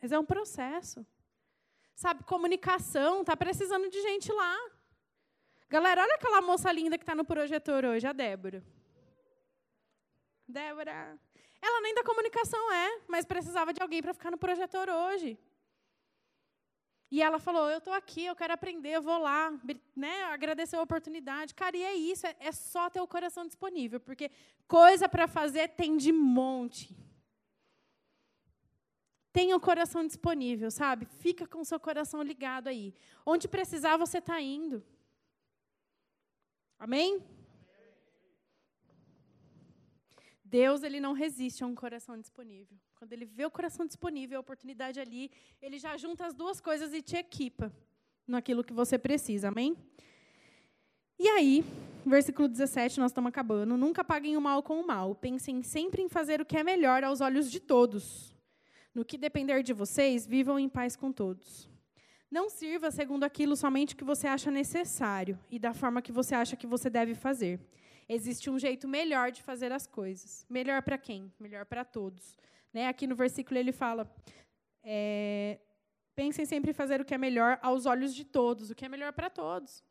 mas é um processo. Sabe, comunicação, está precisando de gente lá. Galera, olha aquela moça linda que está no projetor hoje, a Débora. Débora. Ela nem da comunicação é, mas precisava de alguém para ficar no projetor hoje. E ela falou: Eu estou aqui, eu quero aprender, eu vou lá, né, agradecer a oportunidade. Cara, e é isso, é, é só ter o coração disponível, porque coisa para fazer tem de monte. Tenha o coração disponível, sabe? Fica com o seu coração ligado aí. Onde precisar, você está indo. Amém? Deus ele não resiste a um coração disponível. Quando ele vê o coração disponível, a oportunidade ali, ele já junta as duas coisas e te equipa naquilo que você precisa. Amém? E aí, versículo 17, nós estamos acabando. Nunca paguem o mal com o mal. Pensem sempre em fazer o que é melhor aos olhos de todos. No que depender de vocês, vivam em paz com todos. Não sirva segundo aquilo somente que você acha necessário e da forma que você acha que você deve fazer. Existe um jeito melhor de fazer as coisas. Melhor para quem? Melhor para todos. Né? Aqui no versículo ele fala: é, pensem sempre em fazer o que é melhor aos olhos de todos, o que é melhor para todos.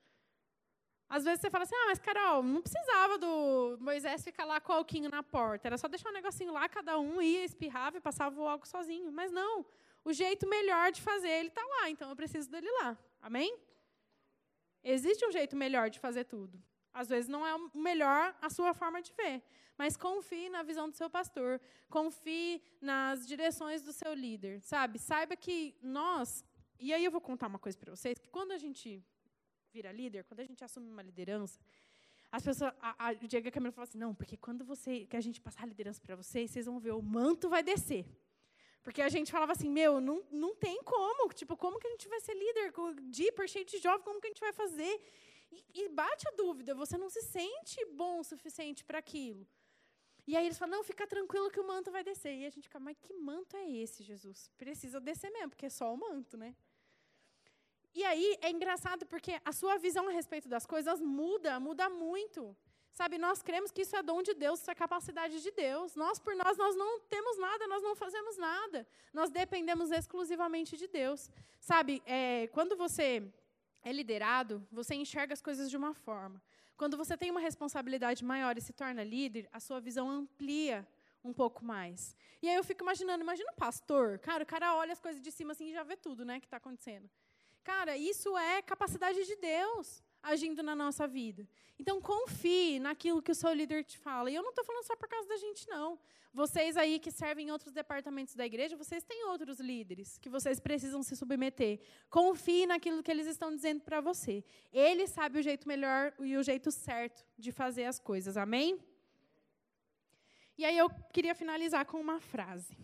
Às vezes você fala assim, ah, mas Carol, não precisava do Moisés ficar lá com o alquinho na porta. Era só deixar um negocinho lá, cada um ia, espirrava e passava o álcool sozinho. Mas não, o jeito melhor de fazer, ele está lá, então eu preciso dele lá. Amém? Existe um jeito melhor de fazer tudo. Às vezes não é o melhor a sua forma de ver. Mas confie na visão do seu pastor. Confie nas direções do seu líder. Sabe? Saiba que nós. E aí eu vou contar uma coisa para vocês: que quando a gente vira líder, quando a gente assume uma liderança, as pessoas. A, a Diego e a Camila falam assim: não, porque quando você, que a gente passar a liderança para vocês, vocês vão ver, o manto vai descer. Porque a gente falava assim, meu, não, não tem como. Tipo, como que a gente vai ser líder? Deeper, cheio de jovem, como que a gente vai fazer? E, e bate a dúvida, você não se sente bom o suficiente para aquilo. E aí eles falam, não, fica tranquilo que o manto vai descer. E a gente fica, mas que manto é esse, Jesus? Precisa descer mesmo, porque é só o manto, né? E aí é engraçado porque a sua visão a respeito das coisas muda, muda muito. Sabe, nós cremos que isso é dom de Deus, isso é capacidade de Deus. Nós, por nós, nós não temos nada, nós não fazemos nada. Nós dependemos exclusivamente de Deus. Sabe, é, quando você é liderado, você enxerga as coisas de uma forma. Quando você tem uma responsabilidade maior e se torna líder, a sua visão amplia um pouco mais. E aí eu fico imaginando, imagina o pastor, cara, o cara olha as coisas de cima assim e já vê tudo, né, que está acontecendo. Cara, isso é capacidade de Deus agindo na nossa vida. Então, confie naquilo que o seu líder te fala. E eu não estou falando só por causa da gente, não. Vocês aí que servem em outros departamentos da igreja, vocês têm outros líderes que vocês precisam se submeter. Confie naquilo que eles estão dizendo para você. Ele sabe o jeito melhor e o jeito certo de fazer as coisas. Amém? E aí eu queria finalizar com uma frase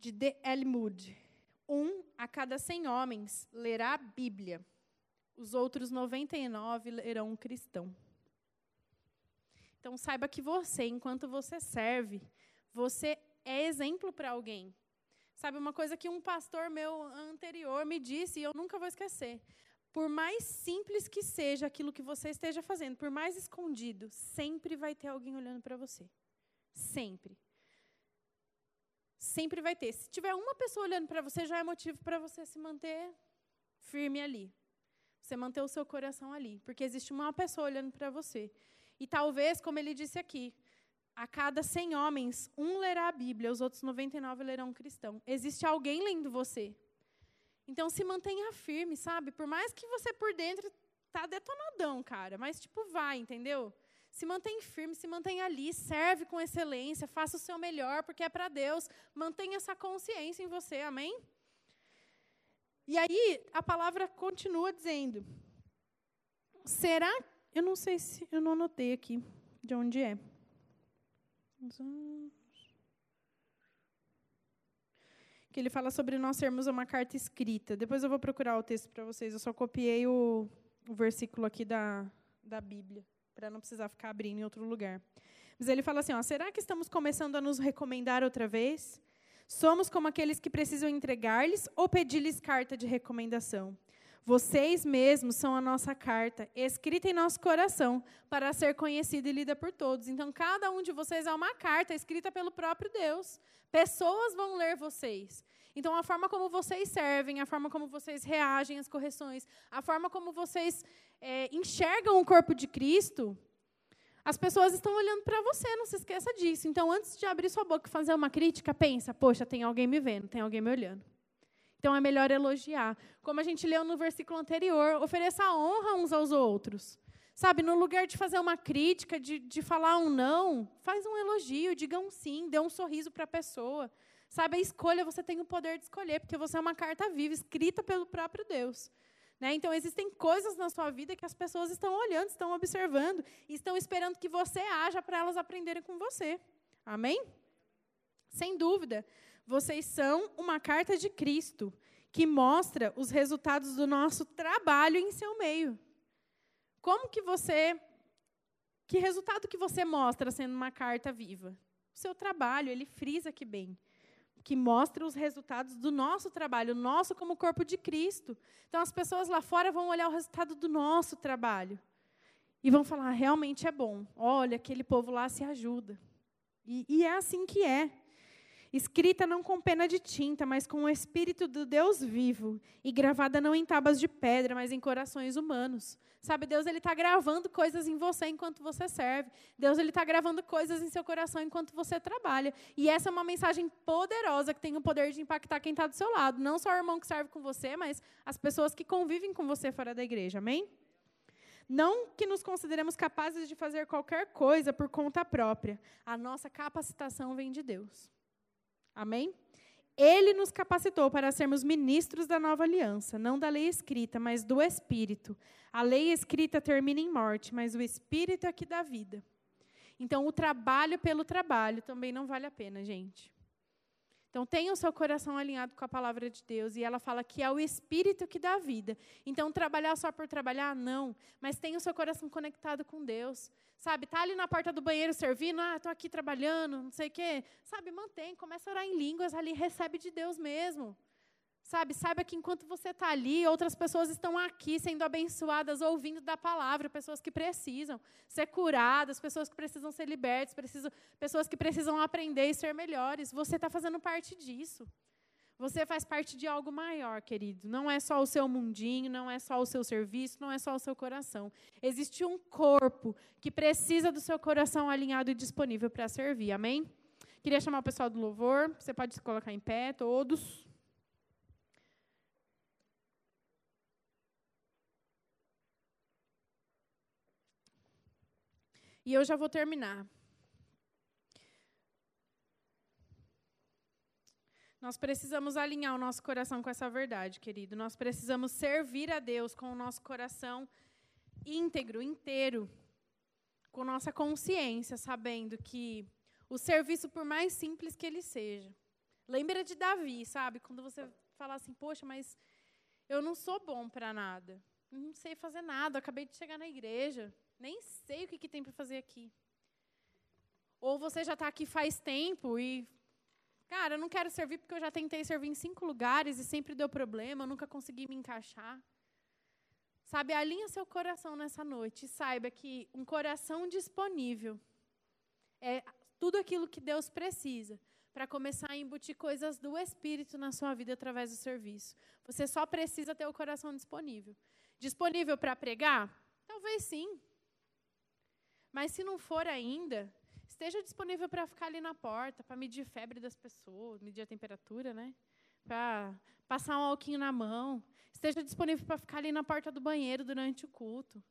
de D. L. Moody. Um a cada cem homens lerá a Bíblia, os outros 99 lerão um cristão. Então saiba que você, enquanto você serve, você é exemplo para alguém. Sabe, uma coisa que um pastor meu anterior me disse e eu nunca vou esquecer. Por mais simples que seja aquilo que você esteja fazendo, por mais escondido, sempre vai ter alguém olhando para você. Sempre. Sempre vai ter. Se tiver uma pessoa olhando para você, já é motivo para você se manter firme ali. Você manter o seu coração ali. Porque existe uma pessoa olhando para você. E talvez, como ele disse aqui, a cada 100 homens, um lerá a Bíblia, os outros 99 lerão cristão. Existe alguém lendo você. Então se mantenha firme, sabe? Por mais que você por dentro tá detonadão, cara, mas tipo vai, entendeu? Se mantém firme, se mantenha ali, serve com excelência, faça o seu melhor, porque é para Deus. Mantenha essa consciência em você, amém? E aí, a palavra continua dizendo: será. Eu não sei se. Eu não anotei aqui de onde é. Que ele fala sobre nós sermos uma carta escrita. Depois eu vou procurar o texto para vocês. Eu só copiei o, o versículo aqui da, da Bíblia para não precisar ficar abrindo em outro lugar. Mas ele fala assim: ó, será que estamos começando a nos recomendar outra vez? Somos como aqueles que precisam entregar-lhes ou pedir-lhes carta de recomendação. Vocês mesmos são a nossa carta, escrita em nosso coração, para ser conhecida e lida por todos. Então, cada um de vocês é uma carta escrita pelo próprio Deus. Pessoas vão ler vocês. Então, a forma como vocês servem, a forma como vocês reagem às correções, a forma como vocês é, enxergam o corpo de Cristo, as pessoas estão olhando para você, não se esqueça disso. Então, antes de abrir sua boca e fazer uma crítica, pensa: poxa, tem alguém me vendo, tem alguém me olhando. Então é melhor elogiar. Como a gente leu no versículo anterior, ofereça honra uns aos outros. Sabe, no lugar de fazer uma crítica, de, de falar um não, faz um elogio, diga um sim, dê um sorriso para a pessoa. Sabe, a escolha, você tem o poder de escolher, porque você é uma carta viva, escrita pelo próprio Deus. Né? Então, existem coisas na sua vida que as pessoas estão olhando, estão observando, e estão esperando que você haja para elas aprenderem com você. Amém? Sem dúvida, vocês são uma carta de Cristo que mostra os resultados do nosso trabalho em seu meio. Como que você que resultado que você mostra sendo uma carta viva? O seu trabalho, ele frisa aqui bem, que mostra os resultados do nosso trabalho, nosso como corpo de Cristo. Então as pessoas lá fora vão olhar o resultado do nosso trabalho e vão falar: ah, realmente é bom. Olha, aquele povo lá se ajuda. E, e é assim que é escrita não com pena de tinta, mas com o Espírito do Deus vivo, e gravada não em tábuas de pedra, mas em corações humanos. Sabe, Deus ele está gravando coisas em você enquanto você serve. Deus ele está gravando coisas em seu coração enquanto você trabalha. E essa é uma mensagem poderosa que tem o poder de impactar quem está do seu lado. Não só o irmão que serve com você, mas as pessoas que convivem com você fora da igreja. Amém? Não que nos consideremos capazes de fazer qualquer coisa por conta própria. A nossa capacitação vem de Deus. Amém? Ele nos capacitou para sermos ministros da nova aliança, não da lei escrita, mas do Espírito. A lei escrita termina em morte, mas o Espírito é que dá vida. Então, o trabalho pelo trabalho também não vale a pena, gente. Então, tenha o seu coração alinhado com a palavra de Deus. E ela fala que é o Espírito que dá vida. Então, trabalhar só por trabalhar, não. Mas tenha o seu coração conectado com Deus. Sabe, tá ali na porta do banheiro servindo, ah, estou aqui trabalhando, não sei o quê. Sabe, mantém, começa a orar em línguas ali, recebe de Deus mesmo. Sabe, saiba que enquanto você está ali, outras pessoas estão aqui sendo abençoadas, ouvindo da palavra, pessoas que precisam ser curadas, pessoas que precisam ser libertas, precisam, pessoas que precisam aprender e ser melhores. Você está fazendo parte disso. Você faz parte de algo maior, querido. Não é só o seu mundinho, não é só o seu serviço, não é só o seu coração. Existe um corpo que precisa do seu coração alinhado e disponível para servir. Amém? Queria chamar o pessoal do louvor. Você pode se colocar em pé, todos. E eu já vou terminar. Nós precisamos alinhar o nosso coração com essa verdade, querido. Nós precisamos servir a Deus com o nosso coração íntegro, inteiro, com nossa consciência, sabendo que o serviço, por mais simples que ele seja. Lembra de Davi, sabe? Quando você fala assim, poxa, mas eu não sou bom para nada. Não sei fazer nada, acabei de chegar na igreja nem sei o que, que tem para fazer aqui. Ou você já está aqui faz tempo e, cara, eu não quero servir porque eu já tentei servir em cinco lugares e sempre deu problema, eu nunca consegui me encaixar. Sabe, alinha seu coração nessa noite saiba que um coração disponível é tudo aquilo que Deus precisa para começar a embutir coisas do Espírito na sua vida através do serviço. Você só precisa ter o coração disponível. Disponível para pregar? Talvez sim. Mas se não for ainda, esteja disponível para ficar ali na porta, para medir febre das pessoas, medir a temperatura, né? Para passar um alquinho na mão. Esteja disponível para ficar ali na porta do banheiro durante o culto.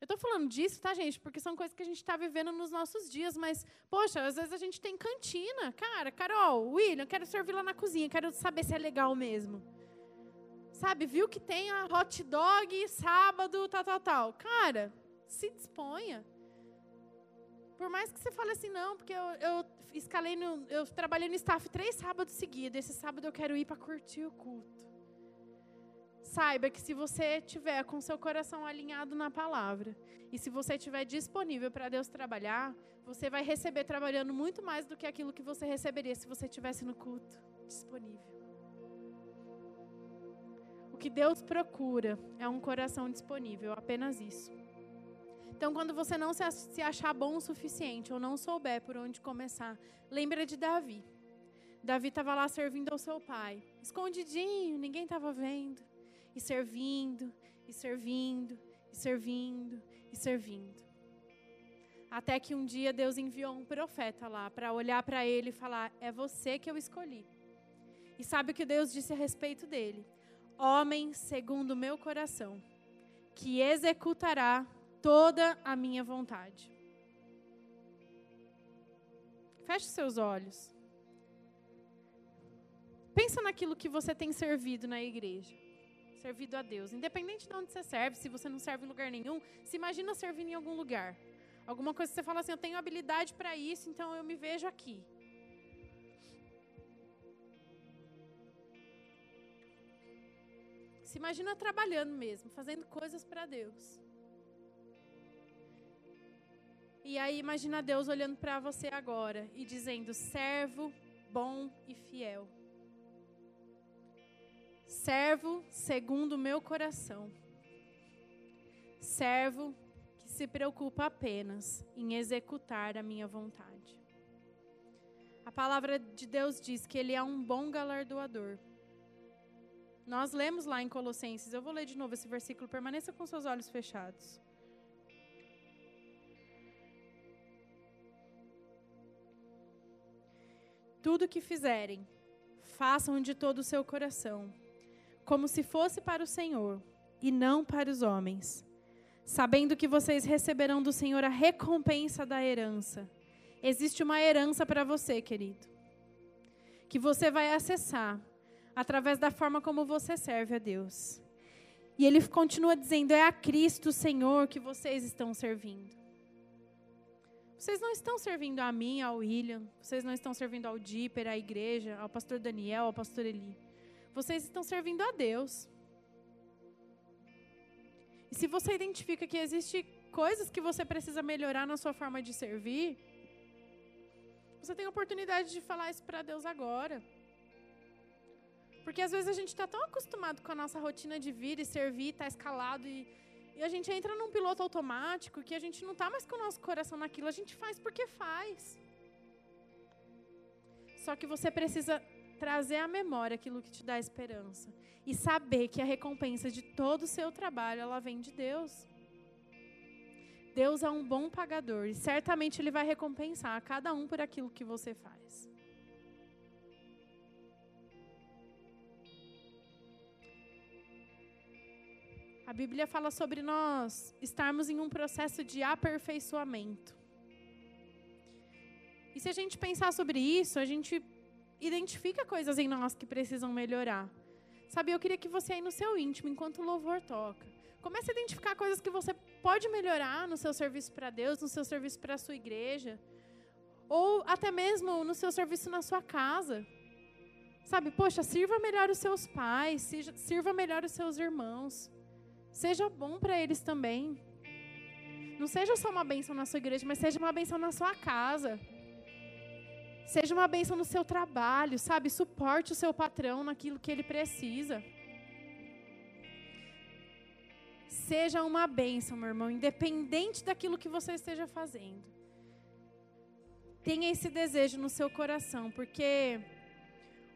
Eu estou falando disso, tá, gente? Porque são coisas que a gente está vivendo nos nossos dias, mas, poxa, às vezes a gente tem cantina. Cara, Carol, William, quero servir lá na cozinha, quero saber se é legal mesmo. Sabe, viu que tem a hot dog sábado, tal, tal, tal. Cara, se disponha. Por mais que você fale assim, não, porque eu, eu escalei no. Eu trabalhei no staff três sábados seguidos. Esse sábado eu quero ir para curtir o culto. Saiba que se você tiver com seu coração alinhado na palavra e se você estiver disponível para Deus trabalhar, você vai receber trabalhando muito mais do que aquilo que você receberia se você estivesse no culto disponível. O que Deus procura é um coração disponível, apenas isso. Então, quando você não se achar bom o suficiente ou não souber por onde começar, lembra de Davi. Davi estava lá servindo ao seu pai, escondidinho, ninguém estava vendo, e servindo, e servindo, e servindo, e servindo. Até que um dia Deus enviou um profeta lá para olhar para ele e falar: É você que eu escolhi. E sabe o que Deus disse a respeito dele? Homem segundo o meu coração, que executará toda a minha vontade. Feche seus olhos. Pensa naquilo que você tem servido na igreja. Servido a Deus. Independente de onde você serve, se você não serve em lugar nenhum, se imagina servindo em algum lugar. Alguma coisa que você fala assim, eu tenho habilidade para isso, então eu me vejo aqui. Se imagina trabalhando mesmo, fazendo coisas para Deus. E aí imagina Deus olhando para você agora e dizendo: servo bom e fiel. Servo segundo o meu coração. Servo que se preocupa apenas em executar a minha vontade. A palavra de Deus diz que ele é um bom galardoador. Nós lemos lá em Colossenses, eu vou ler de novo esse versículo, permaneça com seus olhos fechados. Tudo que fizerem, façam de todo o seu coração, como se fosse para o Senhor e não para os homens, sabendo que vocês receberão do Senhor a recompensa da herança. Existe uma herança para você, querido, que você vai acessar através da forma como você serve a Deus. E ele continua dizendo: é a Cristo Senhor que vocês estão servindo. Vocês não estão servindo a mim, ao William, vocês não estão servindo ao Dipper, à igreja, ao pastor Daniel, ao pastor Eli. Vocês estão servindo a Deus. E se você identifica que existe coisas que você precisa melhorar na sua forma de servir, você tem a oportunidade de falar isso para Deus agora. Porque às vezes a gente está tão acostumado com a nossa rotina de vir e servir, está escalado e, e a gente entra num piloto automático que a gente não está mais com o nosso coração naquilo, a gente faz porque faz. Só que você precisa trazer à memória aquilo que te dá esperança e saber que a recompensa de todo o seu trabalho ela vem de Deus. Deus é um bom pagador e certamente ele vai recompensar a cada um por aquilo que você faz. A Bíblia fala sobre nós estarmos em um processo de aperfeiçoamento. E se a gente pensar sobre isso, a gente identifica coisas em nós que precisam melhorar. Sabe, eu queria que você aí no seu íntimo, enquanto o louvor toca, comece a identificar coisas que você pode melhorar no seu serviço para Deus, no seu serviço para a sua igreja, ou até mesmo no seu serviço na sua casa. Sabe, poxa, sirva melhor os seus pais, sirva melhor os seus irmãos. Seja bom para eles também. Não seja só uma bênção na sua igreja, mas seja uma bênção na sua casa. Seja uma bênção no seu trabalho, sabe? Suporte o seu patrão naquilo que ele precisa. Seja uma bênção, meu irmão, independente daquilo que você esteja fazendo. Tenha esse desejo no seu coração, porque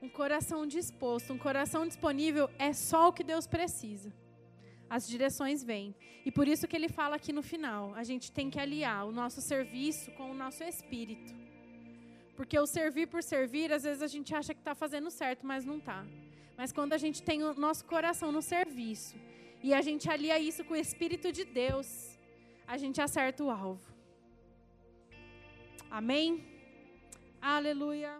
um coração disposto, um coração disponível é só o que Deus precisa as direções vêm. E por isso que ele fala aqui no final, a gente tem que aliar o nosso serviço com o nosso espírito. Porque o servir por servir, às vezes a gente acha que está fazendo certo, mas não está. Mas quando a gente tem o nosso coração no serviço e a gente alia isso com o Espírito de Deus, a gente acerta o alvo. Amém? Aleluia.